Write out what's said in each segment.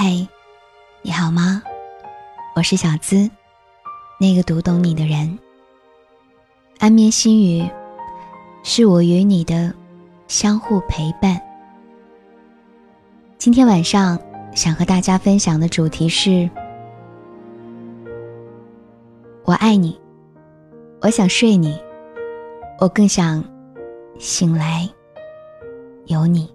嗨，你好吗？我是小资，那个读懂你的人。安眠心语，是我与你的相互陪伴。今天晚上想和大家分享的主题是：我爱你，我想睡你，我更想醒来有你。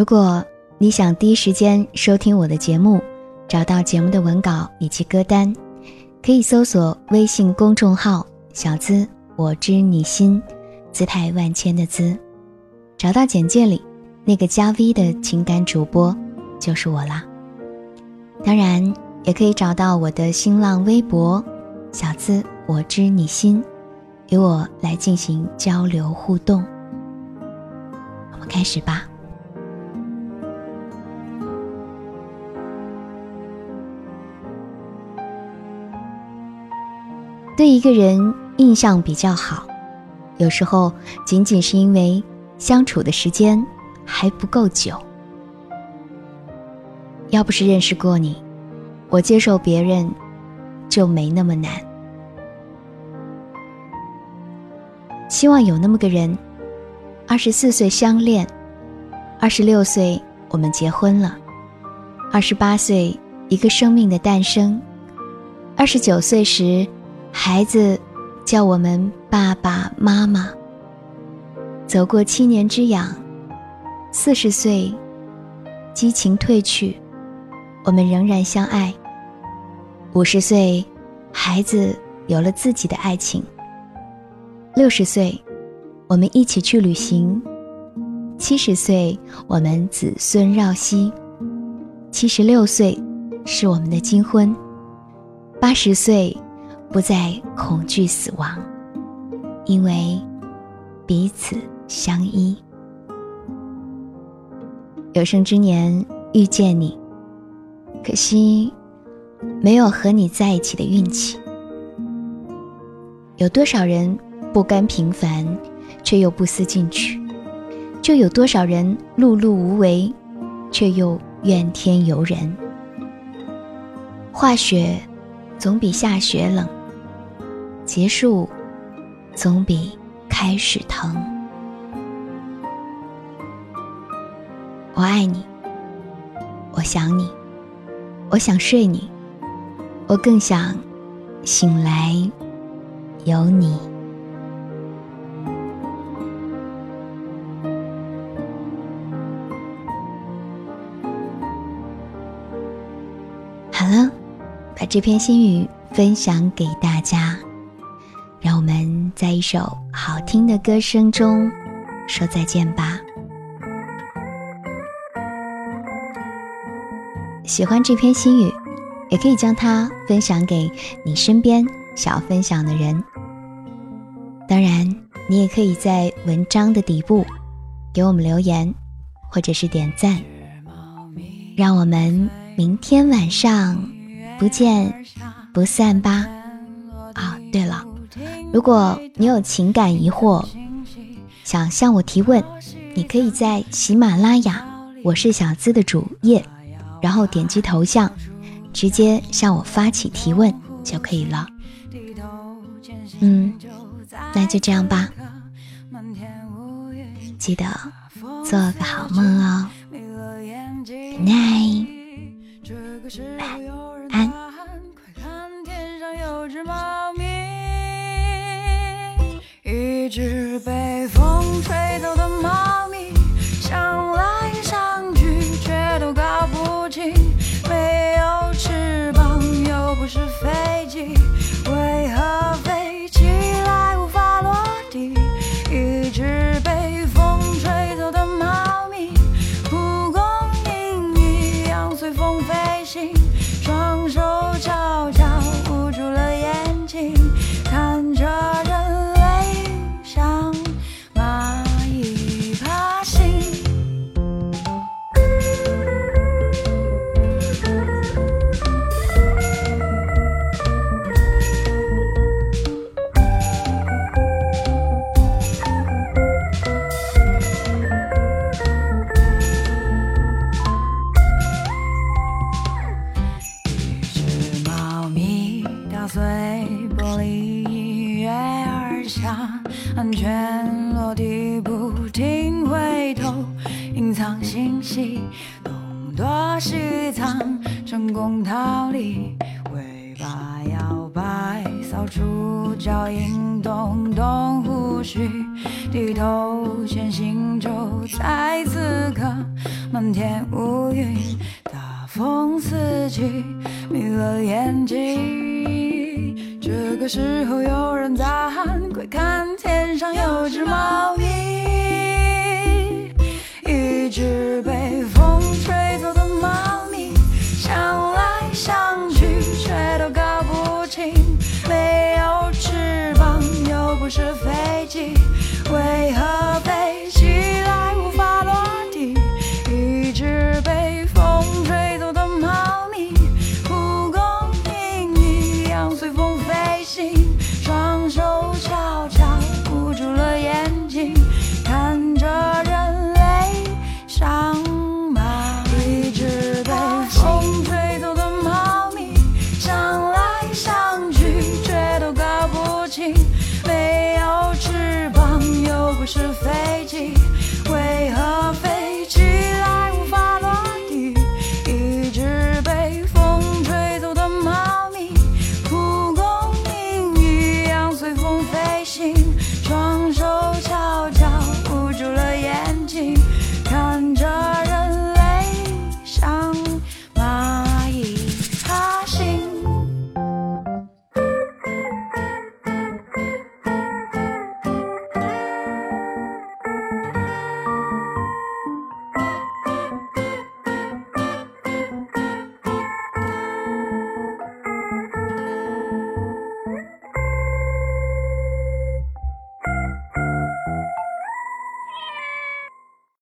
如果你想第一时间收听我的节目，找到节目的文稿以及歌单，可以搜索微信公众号“小资我知你心”，姿态万千的“资”，找到简介里那个加 V 的情感主播就是我啦。当然，也可以找到我的新浪微博“小资我知你心”，与我来进行交流互动。我们开始吧。对一个人印象比较好，有时候仅仅是因为相处的时间还不够久。要不是认识过你，我接受别人就没那么难。希望有那么个人，二十四岁相恋，二十六岁我们结婚了，二十八岁一个生命的诞生，二十九岁时。孩子叫我们爸爸妈妈。走过七年之痒，四十岁，激情褪去，我们仍然相爱。五十岁，孩子有了自己的爱情。六十岁，我们一起去旅行。七十岁，我们子孙绕膝。七十六岁，是我们的金婚。八十岁。不再恐惧死亡，因为彼此相依。有生之年遇见你，可惜没有和你在一起的运气。有多少人不甘平凡，却又不思进取？就有多少人碌碌无为，却又怨天尤人？化雪总比下雪冷。结束，总比开始疼。我爱你，我想你，我想睡你，我更想醒来有你。好了，把这篇心语分享给大家。让我们在一首好听的歌声中说再见吧。喜欢这篇心语，也可以将它分享给你身边想要分享的人。当然，你也可以在文章的底部给我们留言，或者是点赞。让我们明天晚上不见不散吧。啊，对了。如果你有情感疑惑，想向我提问，你可以在喜马拉雅“我是小资”的主页，然后点击头像，直接向我发起提问就可以了。嗯，那就这样吧，记得做个好梦哦，Good night，全落地，不停回头，隐藏信息，东躲西藏，成功逃离，尾巴摇摆，扫除脚印，动动呼吸，低头前行，就在此刻，漫天乌云，大风四起，迷了眼睛。这个时候有人在喊，快看天上有只猫咪，一只被风吹走的猫咪，像是飞机。